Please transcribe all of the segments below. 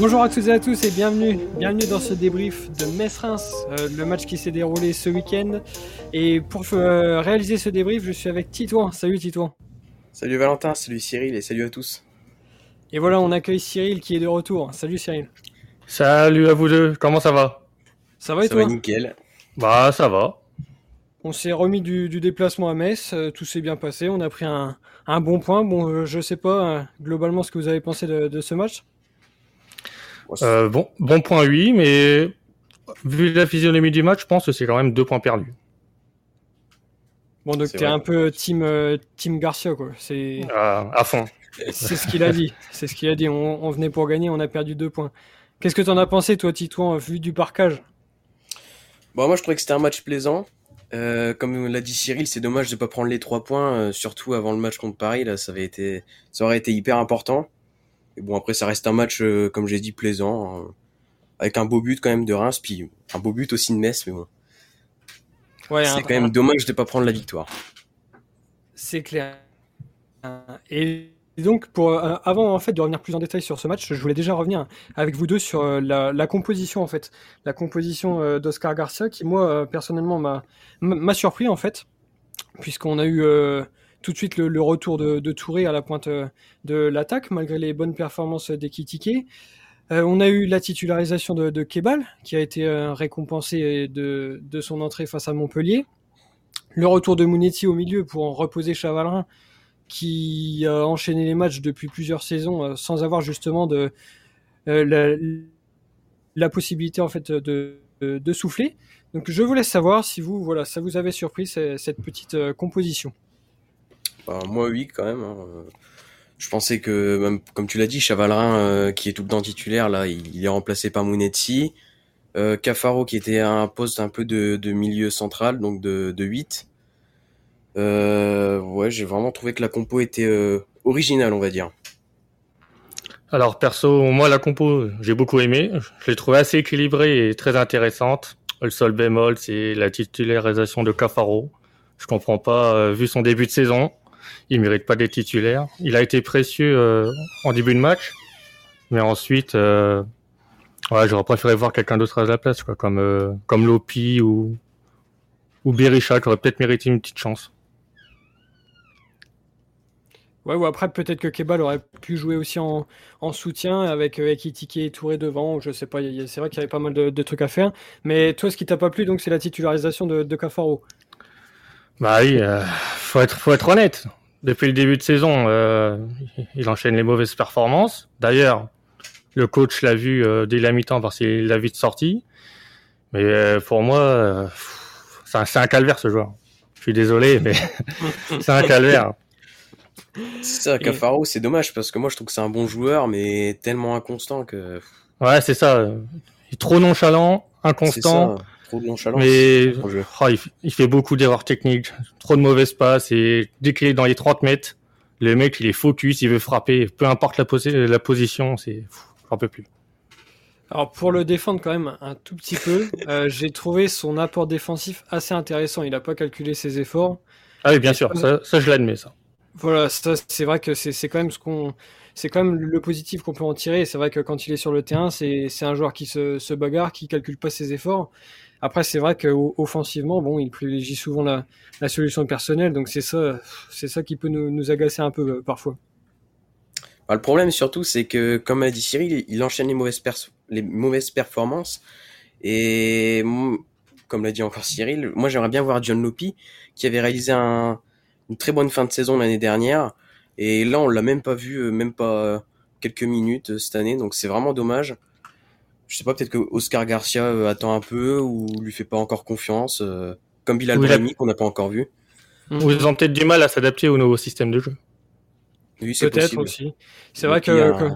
Bonjour à toutes et à tous et bienvenue, bienvenue dans ce débrief de Metz-Reims, euh, le match qui s'est déroulé ce week-end. Et pour euh, réaliser ce débrief, je suis avec Titouan. Salut Titouan. Salut Valentin, salut Cyril et salut à tous. Et voilà, on accueille Cyril qui est de retour. Salut Cyril. Salut à vous deux, comment ça va? Ça va et Ça toi? va nickel. Bah ça va. On s'est remis du, du déplacement à Metz, euh, tout s'est bien passé, on a pris un, un bon point. Bon, euh, je sais pas euh, globalement ce que vous avez pensé de, de ce match? Bon, c'est- Euh, bon, bon point oui, mais vu la physionomie du match, je pense que c'est quand même deux points perdus. Bon, donc t'es un peu team, euh, team Garcia, quoi. C'est À, à fond. c'est ce qu'il a dit. C'est ce qu'il a dit. On, on venait pour gagner, on a perdu deux points. Qu'est-ce que t'en as pensé, toi, Titouan, vu du parcage Bon, moi je trouvais que c'était un match plaisant. Euh, comme l'a dit Cyril, c'est dommage de pas prendre les trois points, euh, surtout avant le match contre Paris. Là, ça avait été, ça aurait été hyper important. Et bon, après, ça reste un match, euh, comme j'ai dit, plaisant, euh, avec un beau but quand même de Reims, puis un beau but aussi de Metz. Mais bon, Ouais, c'est quand même dommage de pas prendre la victoire. C'est clair. Et donc, pour, euh, avant en fait de revenir plus en détail sur ce match, je voulais déjà revenir avec vous deux sur euh, la, la composition en fait, la composition euh, d'Oscar Garcia qui moi personnellement m'a m'a surpris en fait, puisqu'on a eu tout de suite le, retour de, Touré à la pointe euh, de l'attaque malgré les bonnes performances d'Ekitike. Euh, on a eu la titularisation de, de Kebal qui a été euh, récompensé de, de son entrée face à Montpellier. Le retour de Mounetti au milieu pour en reposer Chavalerin qui a enchaîné les matchs depuis plusieurs saisons euh, sans avoir justement de la, la possibilité en fait de, de, souffler. Donc je vous laisse savoir si vous voilà ça vous avait surpris ce- cette petite composition. Moi, oui, quand même. hein. Je pensais que, comme tu l'as dit, Chavalerin, euh, qui est tout le temps titulaire, là, il, est remplacé par Mounetti. Euh, Cafaro, qui était à un poste un peu de, milieu central, donc de, de 8. Euh, ouais, j'ai vraiment trouvé que la compo était originale, on va dire. Alors perso, moi la compo, j'ai beaucoup aimé. Je l'ai trouvée assez équilibrée et très intéressante. Le seul bémol, c'est la titularisation de Cafaro. Je comprends pas, vu son début de saison, il mérite pas d'être titulaire. Il a été précieux euh, en début de match, mais ensuite, euh, ouais, j'aurais préféré voir quelqu'un d'autre à la place, quoi, comme euh, comme Lopi ou ou Berisha, qui aurait peut-être mérité une petite chance. Ouais ou après peut-être que Kebal aurait pu jouer aussi en, en soutien avec euh, Ekitike et Touré devant je sais pas. C'est vrai qu'il y avait pas mal de, de trucs à faire. Mais toi ce qui t'a pas plu donc c'est la titularisation de, de Cafaro. Bah oui, euh, faut être faut être honnête. Depuis le début de saison, euh, il enchaîne les mauvaises performances. D'ailleurs, le coach l'a vu euh, dès la mi-temps parce qu'il l'a vite sorti. Mais euh, pour moi, c'est un, un calvaire ce joueur. Je suis désolé, mais c'est un calvaire. C'est ça, Cafaro, c'est dommage, parce que moi, je trouve que c'est un bon joueur, mais tellement inconstant que... Ouais, c'est ça. Il est trop nonchalant, inconstant. Ça, trop de nonchalance. Mais oh, il, fait beaucoup d'erreurs techniques, trop de mauvaises passes et dès qu'il est dans les 30 mètres, le mec il est focus, il veut frapper, peu importe la, posi- la position, c'est j'en peux plus. Alors pour le défendre quand même un tout petit peu, euh, j'ai trouvé son apport défensif assez intéressant. Il n'a pas calculé ses efforts. Ah oui, bien sûr, ça, ça je l'admets ça. Voilà, ça c'est vrai que c'est quand même ce qu'on, c'est quand même le positif qu'on peut en tirer. C'est vrai que quand il est sur le terrain, c'est c'est un joueur qui se, se bagarre, qui calcule pas ses efforts. Après, c'est vrai qu'offensivement, bon, il privilégie souvent la, la solution personnelle, donc c'est ça, c'est ça qui peut nous, nous agacer un peu euh, parfois. Bah, le problème surtout, c'est que, comme a dit Cyril, il enchaîne les mauvaises, les mauvaises performances. Et mm, comme l'a dit encore Cyril, moi j'aimerais bien voir John Lopi, qui avait réalisé un- une très bonne fin de saison l'année dernière. Et là, on l'a même pas vu, euh, même pas euh, quelques minutes cette année. Donc c'est vraiment dommage. Je sais pas, peut-être que Oscar Garcia euh, attend un peu ou lui fait pas encore confiance. euh, comme Bilal Oui, il a- Brahimi, qu'on n'a pas encore vu. Ou Ils ont peut-être du mal à s'adapter au nouveau système de jeu. Oui, c'est Peut-être aussi. C'est vrai que. que-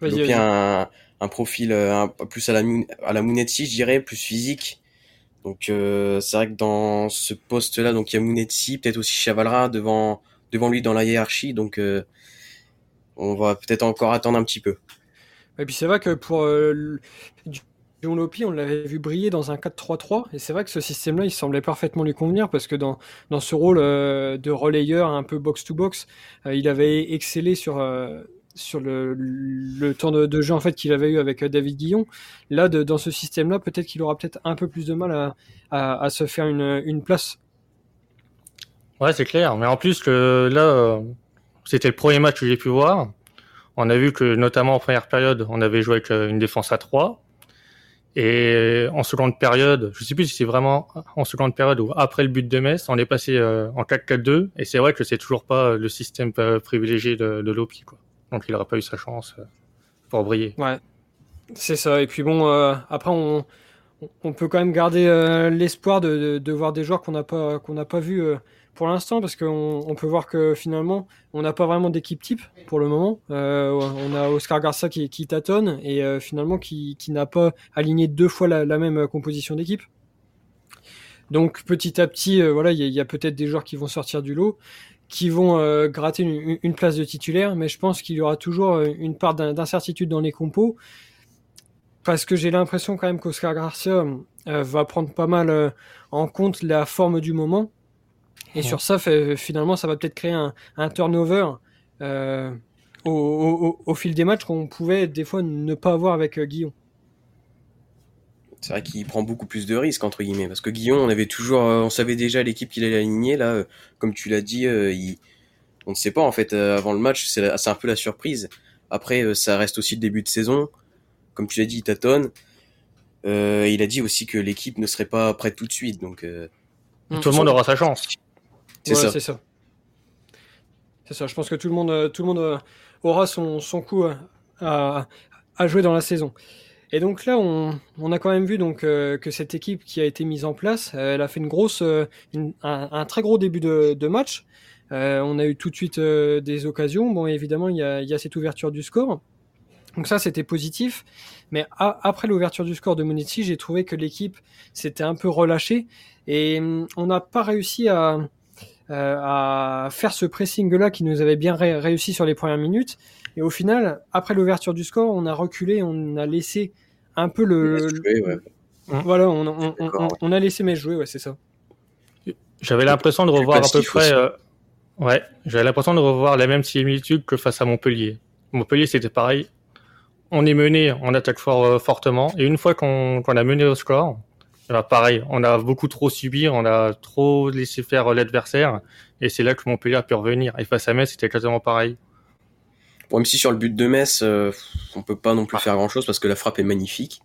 Vas-y, vas-y. a un, un profil euh, un- plus à la, à la je dirais, plus physique. Donc euh, c'est vrai que dans ce poste-là, donc il y a Mounetti, peut-être aussi Chavalra devant devant lui dans la hiérarchie. Donc euh, on va peut-être encore attendre un petit peu. Et puis c'est vrai que pour euh, John Lopi, on l'avait vu briller dans un 4-3-3, et c'est vrai que ce système-là, il semblait parfaitement lui convenir, parce que dans, dans ce rôle euh, de relayeur un peu box-to-box, euh, il avait excellé sur, euh, sur le, le temps de, de, jeu en fait qu'il avait eu avec David Guillon. Là, de, dans ce système-là, peut-être qu'il aura peut-être un peu plus de mal à, à, à se faire une, une place. Ouais, c'est clair. Mais en plus, que là, c'était le premier match que j'ai pu voir. On a vu que, notamment en première période, on avait joué avec une défense à 3. Et en seconde période, je sais plus si c'est vraiment en seconde période ou après le but de Metz, on est passé euh, en 4-4-2 et c'est vrai que c'est toujours pas le système privilégié de, de Lopi. Donc il n'aurait pas eu sa chance euh, pour briller. Ouais, c'est ça. Et puis bon, euh, après on, peut quand même garder euh, l'espoir de, voir des joueurs qu'on n'a pas qu'on pas vu pour l'instant parce qu'on on peut voir que finalement on n'a pas vraiment d'équipe type pour le moment. Euh, on a Oscar Garcia qui, tâtonne et euh, finalement qui, n'a pas aligné deux fois la, même composition d'équipe. Donc petit à petit, euh, voilà, il y a, peut-être des joueurs qui vont sortir du lot, qui vont euh, gratter une, place de titulaire, mais je pense qu'il y aura toujours euh, une part d'incertitude dans les compos parce que j'ai l'impression quand même qu'Oscar Garcia va prendre pas mal en compte la forme du moment et ouais. sur ça, fait, finalement, ça va peut-être créer un, un turnover euh, au, au, au, fil des matchs qu'on pouvait des fois ne pas avoir avec euh, Guillon. C'est vrai qu'il prend beaucoup plus de risques entre guillemets parce que Guillon, on avait toujours, euh, on savait déjà l'équipe qu'il allait aligner. Là, euh, comme tu l'as dit, euh, il, on ne sait pas en fait avant le match. C'est un peu la surprise. Après, ça reste aussi le début de saison. Comme tu l'as dit, il tâtonne. il a dit aussi que l'équipe ne serait pas prête tout de suite, donc. tout le monde aura sa chance. C'est ouais, ça. C'est ça. C'est ça. Je pense que tout le monde, tout le monde aura son, son coup à, à jouer dans la saison. Et donc là, on, on a quand même vu donc euh, que cette équipe qui a été mise en place, euh, elle a fait une grosse, euh, une, un, un, très gros début de, de match. on a eu tout de suite des occasions. Bon, évidemment, il y a, il y a cette ouverture du score. Donc ça, c'était positif. Mais a, après l'ouverture du score de Monetti, j'ai trouvé que l'équipe s'était un peu relâchée et hum, on n'a pas réussi à, euh, à faire ce pressing-là qui nous avait bien ré réussi sur les premières minutes. Et au final, après l'ouverture du score, on a reculé, on a laissé un peu le. Jouer, ouais. Voilà, on, on, on, on, a laissé mes jouer, ouais, c'est ça. J'avais l'impression de revoir à peu près. Euh, ouais, j'avais l'impression de revoir la même similitude que face à Montpellier. Montpellier, c'était pareil. On est mené, on attaque fort, euh, fortement, et une fois qu'on qu a mené au score, alors pareil, on a beaucoup trop subi, on a trop laissé faire l'adversaire, et c'est là que Montpellier a pu revenir. Et face à Metz, c'était quasiment pareil. Bon, même si sur le but de Metz, euh, on peut pas non plus faire grand chose parce que la frappe est magnifique.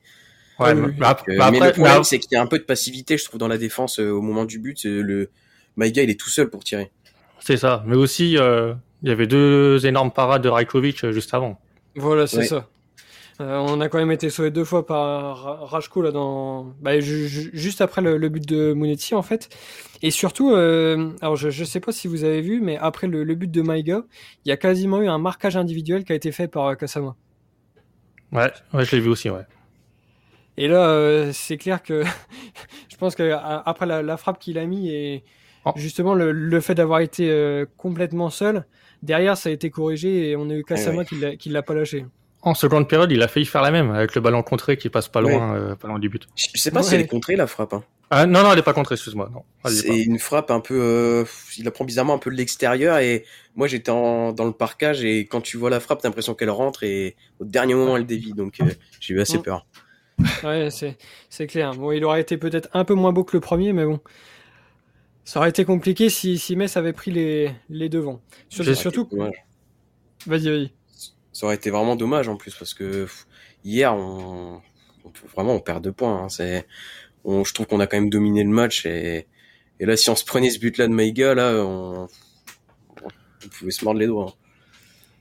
Ouais, mais, bah, euh, bah, mais après, le problème, bah, c'est qu'il y a un peu de passivité, je trouve, dans la défense euh, au moment du but. Le Maïga, il est tout seul pour tirer. C'est ça. Mais aussi, euh, il y avait deux énormes parades de Rajkovic juste avant. Voilà, c'est ouais. ça. Euh, on a quand même été sauvé deux fois par Rajko là dans bah, juste après le, le, but de Monetti en fait. Et surtout, euh, alors je je sais pas si vous avez vu, mais après le, le but de Maïga, il y a quasiment eu un marquage individuel qui a été fait par Kasama. Ouais, ouais, je l'ai vu aussi, ouais. Et là, euh, c'est clair que je pense que après la, la frappe qu'il a mis et oh. justement le, le fait d'avoir été euh, complètement seul, derrière ça a été corrigé et on a eu Kasama ouais. qui l'a pas lâché. En seconde période, il a failli faire la même avec le ballon contré qui passe pas loin, ouais. euh, pas loin du but. Je sais pas ouais. si elle est contrée la frappe. Hein. Ah, non, non, elle est pas contrée, excuse-moi. C'est une frappe un peu, euh, il la prend bizarrement un peu de l'extérieur et moi j'étais dans le parcage et quand tu vois la frappe, t'as l'impression qu'elle rentre et au dernier moment elle dévie, donc euh, j'ai eu assez peur. Ouais, c'est c'est clair. Bon, il aurait été peut-être un peu moins beau que le premier, mais bon. Ça aurait été compliqué si, si Metz avait pris les, les devants. Surtout, surtout... Vas-y, vas-y ça aurait été vraiment dommage en plus parce que hier on, on vraiment on perd deux points. Hein. C'est, on, je trouve qu'on a quand même dominé le match et, et là si on se prenait ce but là de Maïga là, on, on pouvait se mordre les doigts. Hein.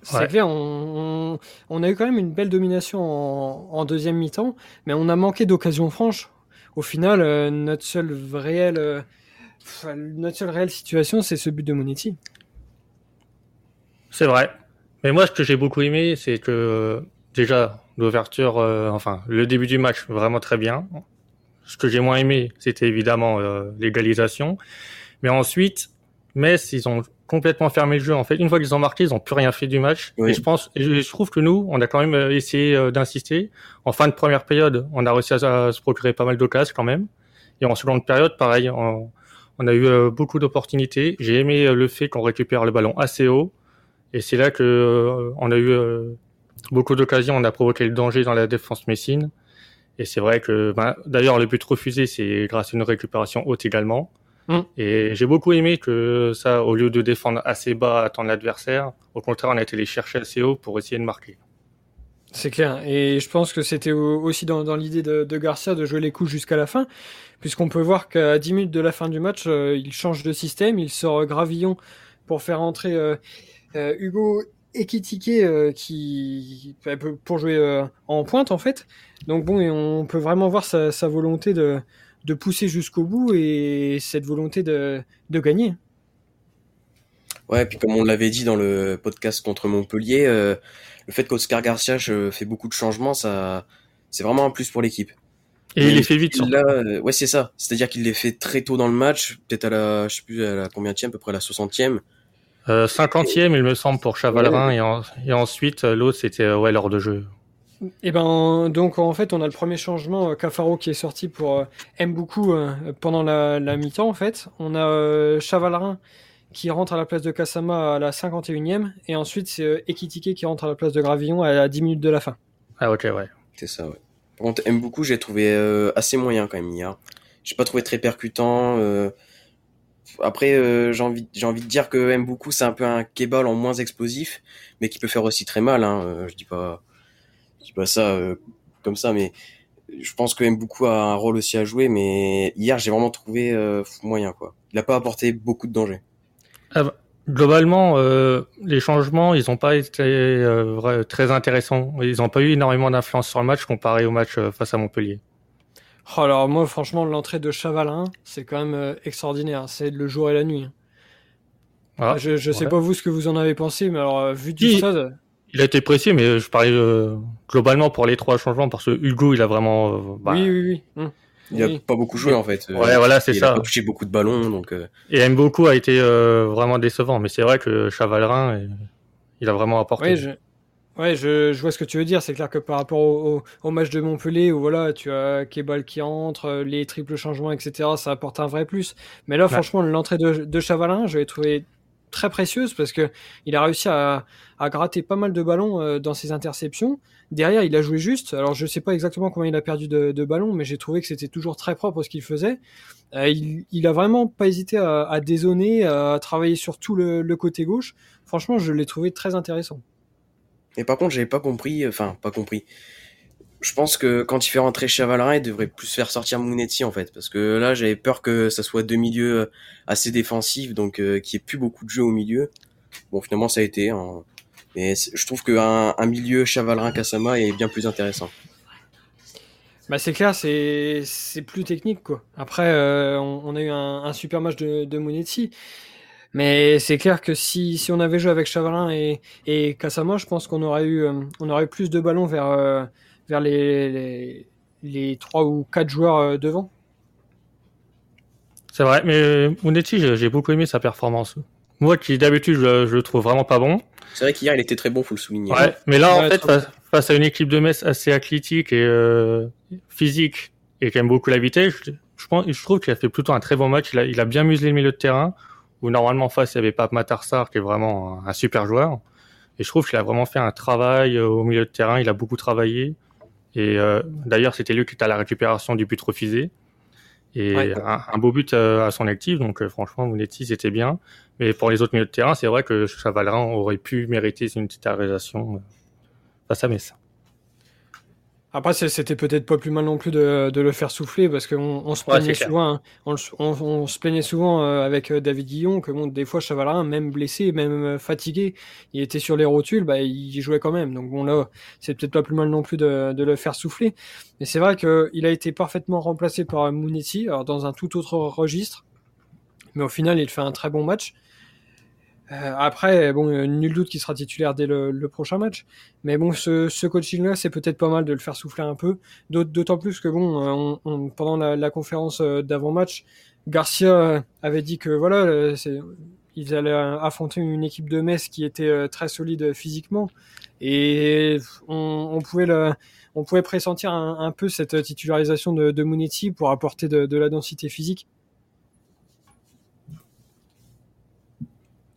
C'est ouais. clair, on, on, on, a eu quand même une belle domination en, en deuxième mi-temps, mais on a manqué d'occasions franches. Au final, euh, notre seule réelle, euh, notre seule réelle situation, c'est ce but de Monetti. C'est vrai, mais moi, ce que j'ai beaucoup aimé, c'est que déjà l'ouverture, euh, enfin le début du match, vraiment très bien. Ce que j'ai moins aimé, c'était évidemment euh, l'égalisation. Mais ensuite, Metz, ils ont complètement fermé le jeu. En fait, une fois qu'ils ont marqué, ils n'ont plus rien fait du match. Oui. Et je pense, et je trouve que nous, on a quand même euh, essayé euh, d'insister. En fin de première période, on a réussi à, se procurer pas mal d'occasions quand même. Et en seconde période, pareil, on, on a eu euh, beaucoup d'opportunités. J'ai aimé le fait qu'on récupère le ballon assez haut Et c'est là que on a eu beaucoup d'occasions, on a provoqué le danger dans la défense messine. Et c'est vrai que, ben, d'ailleurs, le but refusé, c'est grâce à une récupération haute également. Mm. Et j'ai beaucoup aimé que ça, au lieu de défendre assez bas, attendre l'adversaire, au contraire, on a été les chercher assez haut pour essayer de marquer. C'est clair. Et je pense que c'était aussi dans, l'idée de, Garcia de jouer les coups jusqu'à la fin, puisqu'on peut voir qu'à 10 minutes de la fin du match, euh, il change de système, il sort Gravillon pour faire entrer euh, euh, Hugo Ekitike qui pour jouer en pointe en fait. Donc bon, et on peut vraiment voir sa, sa volonté de, de pousser jusqu'au bout et cette volonté de, de gagner. Ouais, puis comme on l'avait dit dans le podcast contre Montpellier, euh, le fait qu'Oscar Garcia fait beaucoup de changements, ça, c'est vraiment un plus pour l'équipe. Et il les fait vite. Là, euh, ouais, c'est ça. C'est-à-dire qu'il les fait très tôt dans le match, peut-être à la, je sais plus à la combien à peu près à la 60e. Euh, 50e, il me semble, pour Chavalrin, et, et, ensuite euh, l'autre c'était ouais l'heure de jeu. Et eh ben donc en fait on a le premier changement euh, Cafaro qui est sorti pour euh, aime beaucoup euh, pendant la, mi-temps en fait. On a Chavalerin qui rentre à la place de Kasama à la 51e et ensuite c'est Ekitike qui rentre à la place de Gravillon à, 10 minutes de la fin. Ah ok ouais. C'est ça ouais. Par contre aime beaucoup j'ai trouvé assez moyen quand même hier. J'ai pas trouvé très percutant. Après j'ai envie j'ai envie de dire que beaucoup c'est un peu un kebal en moins explosif mais qui peut faire aussi très mal. Hein. je dis pas je dis pas ça euh, comme ça, mais je pense que beaucoup a un rôle aussi à jouer. Mais hier, j'ai vraiment trouvé euh, moyen quoi. Il n'a pas apporté beaucoup de danger. Ah bah, globalement, euh, les changements, ils n'ont pas été très intéressants. Ils n'ont pas eu énormément d'influence sur le match comparé au match face à Montpellier. Oh, alors moi, franchement, l'entrée de Chavalin, c'est quand même extraordinaire. C'est le jour et la nuit. Ah, je ne sais pas vous ce que vous en avez pensé, mais alors vu du stade, il a été précis, mais je parlais euh, globalement pour les trois changements parce que Hugo, il a vraiment. Euh, bah, oui, oui, oui. Hum. Il a pas beaucoup joué en fait. Ouais, voilà, c'est ça. Il a touché beaucoup de ballons, donc. Euh... Et beaucoup a été euh, vraiment décevant, mais c'est vrai que Chavalrin, il a vraiment apporté. Oui, je... Ouais, je, je, vois ce que tu veux dire. C'est clair que par rapport au, au, match de Montpellier, où voilà, tu as Kebal qui entre, les triples changements, etc., ça apporte un vrai plus. Mais là, franchement, l'entrée de, de Chavalin, je l'ai trouvé très précieuse parce que il a réussi à, à gratter pas mal de ballons euh, dans ses interceptions. Derrière, il a joué juste. Alors, je sais pas exactement combien il a perdu de, de ballons, mais j'ai trouvé que c'était toujours très propre ce qu'il faisait. Euh, il, il a vraiment pas hésité à, à dézoner, à travailler sur tout le, le côté gauche. Franchement, je l'ai trouvé très intéressant. Et par contre, j'avais pas compris, enfin, pas compris je pense que quand il fait rentrer Chavalerin, il devrait plus faire sortir Mounetti en fait, parce que là j'avais peur que ça soit deux milieux euh, assez défensifs, donc euh, qu'il n'y ait plus beaucoup de jeux au milieu. Bon, finalement ça a été, hein. mais je trouve qu'un un milieu Chavalerin Kasama est bien plus intéressant. Bah c'est clair, c'est plus technique quoi. Après, euh, on, a eu un, super match de, de. Mais c'est clair que si, si on avait joué avec Chavalin et, et je pense qu'on aurait eu on aurait eu plus de ballons vers vers les, les, 3 ou 4 joueurs euh, devant. C'est vrai, mais Monetti, j'ai beaucoup aimé sa performance. Moi qui d'habitude je, le trouve vraiment pas bon. C'est vrai qu'hier il était très bon, faut le souligner. Ouais, mais là en fait face, à une équipe de Metz assez athlétique et euh, physique et qui aime beaucoup la vitesse, je, pense, je trouve qu'il a fait plutôt un très bon match. Il a, il a bien muselé le milieu de terrain où normalement face il y avait pas Matarsar qui est vraiment un, super joueur. Et je trouve qu'il a vraiment fait un travail euh, au milieu de terrain. Il a beaucoup travaillé. Et euh, d'ailleurs, c'était lui qui était à la récupération du but refusé. Et un, beau but euh, à son actif. Donc, euh, franchement, Mounetti, c'était bien. Mais pour les autres milieux de terrain, c'est vrai que Chavalerin aurait pu mériter une titularisation face à Metz. Après, c'était peut-être pas plus mal non plus de, de le faire souffler parce qu'on on se plaignait souvent, hein. on, on, se plaignait souvent euh, avec euh, David Guillon que bon, des fois Chavalerin, même blessé, même euh, fatigué, il était sur les rotules, bah il jouait quand même. Donc bon là, c'est peut-être pas plus mal non plus de, de le faire souffler. Mais c'est vrai qu'il a été parfaitement remplacé par Mounetti, alors dans un tout autre registre. Mais au final, il fait un très bon match. Euh, après, bon, nul doute qu'il sera titulaire dès le, prochain match. Mais bon, ce, ce coaching-là, c'est peut-être pas mal de le faire souffler un peu. D'autant plus que bon, on, pendant la, conférence euh, d'avant-match, Garcia euh, avait dit que voilà, ils allaient affronter une équipe de Metz qui était très solide physiquement, et on, pouvait le, on pouvait pressentir un, peu cette titularisation de, de Munetti pour apporter de la densité physique.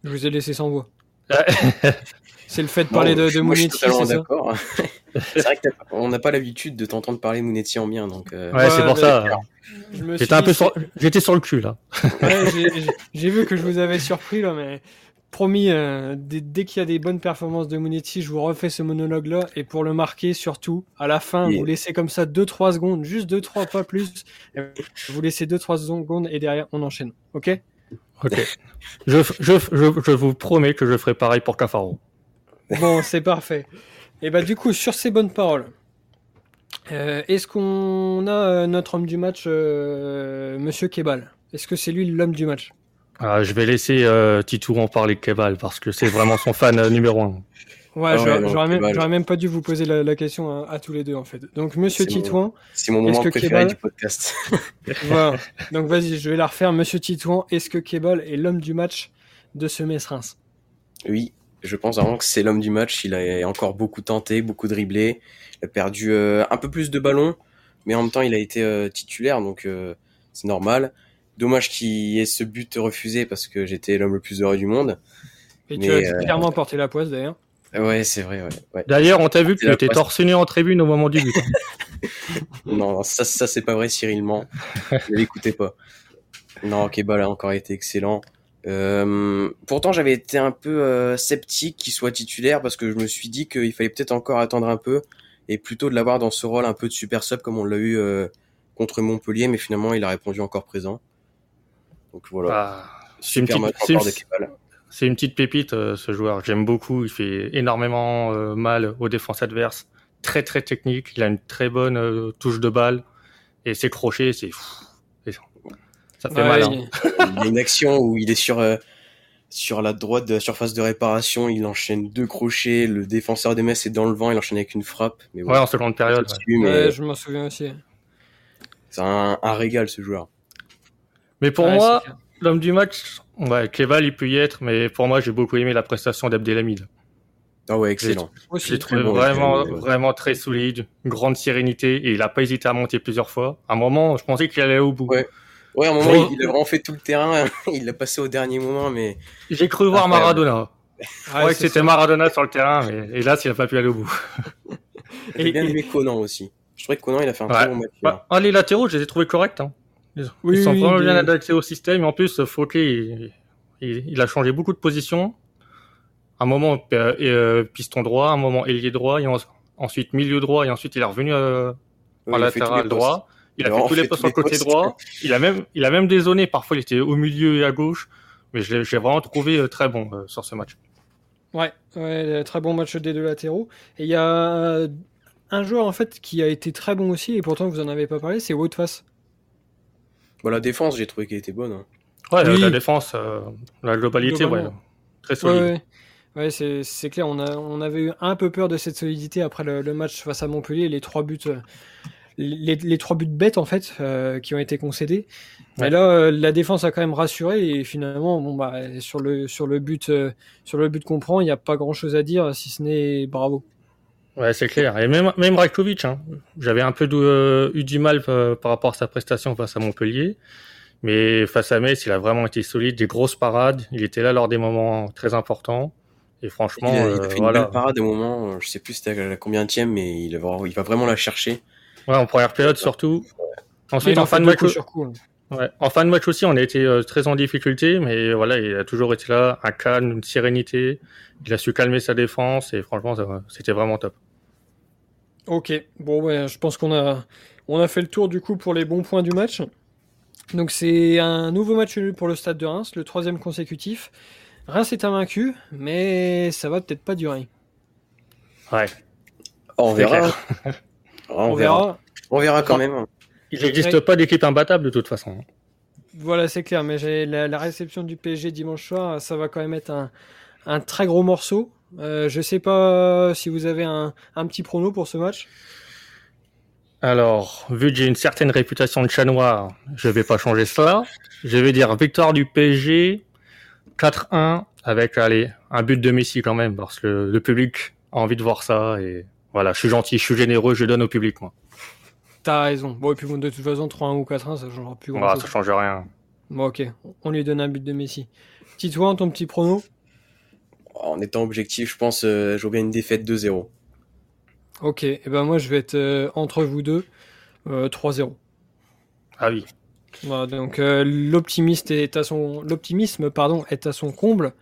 Je vous ai laissé sans voix. C'est le fait de parler de, de Mounetti, c'est ça d'accord. c'est vrai qu'on n'a pas l'habitude de t'entendre parler Mounetti en bien, donc. Euh... Ouais, c'est pour ça. J'étais un peu sur... j'étais sur le cul là. Ouais, j'ai vu que je vous avais surpris là, mais promis, euh, dès, dès qu'il y a des bonnes performances de Mounetti, je vous refais ce monologue là, et pour le marquer surtout, à la fin, vous laissez comme ça 2-3 secondes, juste 2-3, pas plus. Vous laissez 2-3 secondes et derrière on enchaîne, ok? Ok. je, je, je, je vous promets que je ferai pareil pour Cafaro. Bon, c'est parfait. Et bah du coup, sur ces bonnes paroles, euh, est-ce qu'on a euh, notre homme du match, euh, Monsieur Kebal? Est-ce que c'est lui l'homme du match? Ah, Je vais laisser euh, Titou en parler Kebal parce que c'est vraiment son fan numéro un. Ouais, ah j'aurais même, même, pas dû vous poser la, la question à, à, tous les deux en fait. Donc Monsieur Titouan, c'est mon moment préféré Kebal... du podcast. voilà. Donc vas-y, je vais la refaire. Monsieur Titouan, est-ce que Kebal est l'homme du match de ce Metz-Reims Oui, je pense vraiment que c'est l'homme du match. Il a encore beaucoup tenté, beaucoup dribblé. Il a perdu euh, un peu plus de ballons, mais en même temps, il a été euh, titulaire, donc euh, c'est normal. Dommage qu'il y ait ce but refusé parce que j'étais l'homme le plus heureux du monde. Et mais, tu as clairement porté la poisse d'ailleurs. Ouais, c'est vrai. Ouais, ouais. D'ailleurs, on t'a vu que tu étais torse nu en tribune au moment du but. non, ça, ça c'est pas vrai, Cyril ment. ne l'écoutez pas. Non, Kebal a encore été excellent. Euh, pourtant, j'avais été un peu euh, sceptique qu'il soit titulaire parce que je me suis dit qu'il fallait peut-être encore attendre un peu et plutôt de l'avoir dans ce rôle un peu de super sub comme on l'a eu euh, contre Montpellier, mais finalement, il a répondu encore présent. Donc voilà. Ah, une, petite... une, petite pépite ce joueur. J'aime beaucoup. Il fait énormément mal aux défenses adverses. Très très technique. Il a une très bonne touche de balle et ses crochets, c'est ça fait mal. Hein. Il y a une action où il est sur euh, sur la droite de la surface de réparation, il enchaîne deux crochets, le défenseur des Metz est dans le vent, il enchaîne avec une frappe. Mais ouais, en seconde période. Ouais. je m'en souviens aussi. C'est un, un, régal ce joueur. Mais pour moi, l'homme du match, ouais, Keval il peut y être, mais pour moi j'ai beaucoup aimé la prestation d'Abdelhamid. Ah ouais, excellent. Je l'ai trouvé vraiment, vraiment très solide, grande sérénité, et il a pas hésité à monter plusieurs fois. À un moment, je pensais qu'il allait au bout. Ouais. Ouais, à un moment, il a vraiment fait tout le terrain. il l'a passé au dernier moment, mais. J'ai cru voir Maradona. Je ouais, que c'était Maradona sur le terrain, mais hélas, il n'a pas pu aller au bout. J'ai bien aimé Conan aussi. Je trouvais que Conan, il a fait un très bon match. Bah, ah, les latéraux, je les ai trouvés corrects. Hein. Ils, oui, sont vraiment bien adaptés au système. Et en plus, Fouquet, il, il, a changé beaucoup de positions. Un moment, euh, euh, piston droit, un moment ailier droit, et ensuite milieu droit, et ensuite il est revenu euh, en latéral droit. Il a fait tous les postes sur le côté droit. Il a même, il a même dézonné. Parfois, il était au milieu et à gauche. Mais je l'ai vraiment trouvé euh, très bon euh, sur ce match. Ouais, ouais, très bon match des deux latéraux. Et il y a un joueur en fait qui a été très bon aussi, et pourtant vous en avez pas parlé, c'est Woodface. Bon, la défense, j'ai trouvé qu'elle était bonne. Hein. Ouais, la, défense, euh, la globalité, ouais, très solide. Ouais, ouais. ouais c'est clair, on, a, on avait eu un peu peur de cette solidité après le, le match face à Montpellier, les trois buts les, les, trois buts bêtes en fait euh, qui ont été concédés. Mais là, euh, la défense a quand même rassuré et finalement, bon bah sur le sur le but euh, sur le but qu'on prend, il n'y a pas grand chose à dire si ce n'est bravo. Ouais, c'est clair. Et même même Rajkovic, hein. j'avais un peu eu du mal par rapport à sa prestation face à Montpellier. Mais face à Metz, il a vraiment été solide, des grosses parades. Il était là lors des moments très importants. Et franchement, il a, fait voilà. une belle parade au moment, je sais plus c'était à combien de mais il, il va vraiment la chercher. Ouais, en première période surtout. Ensuite, en fin de match. Coup, ouais. En fin de match aussi, on a été euh, très en difficulté, mais voilà, il a toujours été là, un calme, une sérénité. Il a su calmer sa défense et franchement, c'était vraiment top. Ok, bon, ouais, je pense qu'on a, on a fait le tour du coup pour les bons points du match. Donc c'est un nouveau match nul pour le Stade de Reims, le troisième consécutif. Reims est invaincu, mais ça va peut-être pas durer. Ouais. On verra. On, verra. On verra quand même. Il n'existe pas d'équipe imbattable de toute façon. Voilà, c'est clair, mais la, la, réception du PSG dimanche soir, ça va quand même être un, un très gros morceau. Euh, je sais pas si vous avez un, un, petit prono pour ce match. Alors, vu que j'ai une certaine réputation de chat noir, je vais pas changer cela. Je vais dire victoire du PSG 4-1 avec allez, un but de Messi quand même, parce que le, le public a envie de voir ça et voilà, je suis gentil, je suis généreux, je donne au public, moi. T'as raison. Bon, et puis bon, de toute façon, 3-1 ou 4-1, ça changera plus grand chose. ça change rien. Bon, ok. On lui donne un but de Messi. Titouan, ton petit prono? En étant objectif, je pense euh, j'aurai bien une défaite 2-0. Ok, et ben moi je vais être euh, entre vous deux, euh, 3-0. Ah oui. Voilà, donc euh, l'optimiste est à son l'optimisme pardon est à son comble.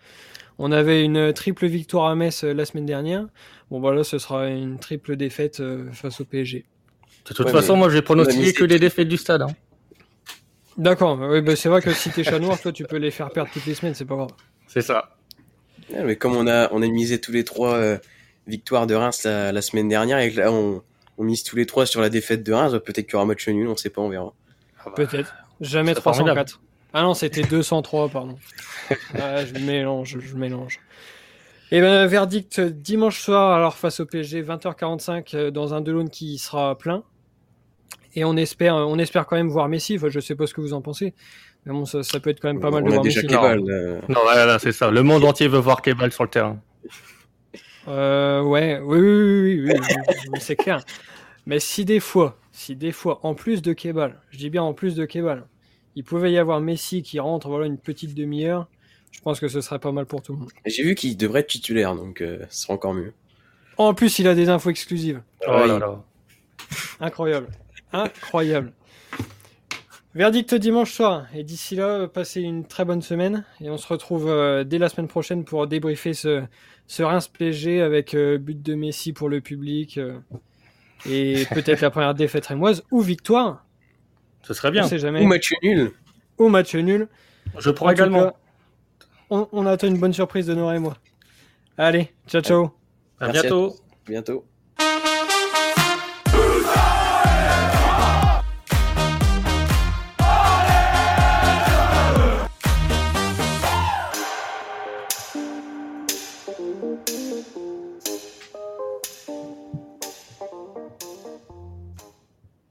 On avait une triple victoire à Metz euh, la semaine dernière. Bon voilà, ce sera une triple défaite euh, face au PSG. De toute Ouais, façon, moi, a pronostiqué mis que les défaites du stade. hein. D'accord, oui, bah, c'est vrai que si t'es chat noir, toi tu peux les faire perdre toutes les semaines, c'est pas grave. C'est ça. Ouais, mais comme on a, on a misé tous les trois euh, victoires de Reims la, la semaine dernière et que là on, on mise tous les trois sur la défaite de Reims, bah, peut-être qu'il y aura match nul, on sait pas, on verra. Peut-être. Jamais C'est 304. Ah non, c'était 203, pardon. Ah, je mélange, je mélange. Et ben verdict euh, dimanche soir, alors face au PSG, 20h45 euh, dans un Delon qui sera plein. Et on espère, on espère quand même voir Messi. Enfin, je sais pas ce que vous en pensez, mais bon, ça, ça peut être quand même pas mal on de a voir déjà. Kebal. euh, Non, voilà, c'est ça. Le monde entier veut voir Kebal sur le terrain. Euh, ouais, oui, oui, oui, oui, oui, oui, oui, c'est clair. Mais si des fois, si des fois, en plus de Kebal, je dis bien en plus de Kebal, il pouvait y avoir Messi qui rentre, voilà, une petite demi-heure, je pense que ce serait pas mal pour tout le monde. J'ai vu qu'il devrait être titulaire, donc euh, ce sera encore mieux. En plus, il a des infos exclusives. Oh là là. Incroyable. Incroyable. Verdict dimanche soir. Et d'ici là, passez une très bonne semaine. Et on se retrouve euh, dès la semaine prochaine pour débriefer ce, ce Reims PSG avec euh, but de Messi pour le public. euh, et peut-être la première défaite rémoise ou victoire. Ce serait On bien. sait jamais. Ou match nul. Ou match nul. Je prends En tout également. cas, on, on attend une bonne surprise de Nora et moi. Allez, ciao ciao. À Merci à bientôt. Bientôt.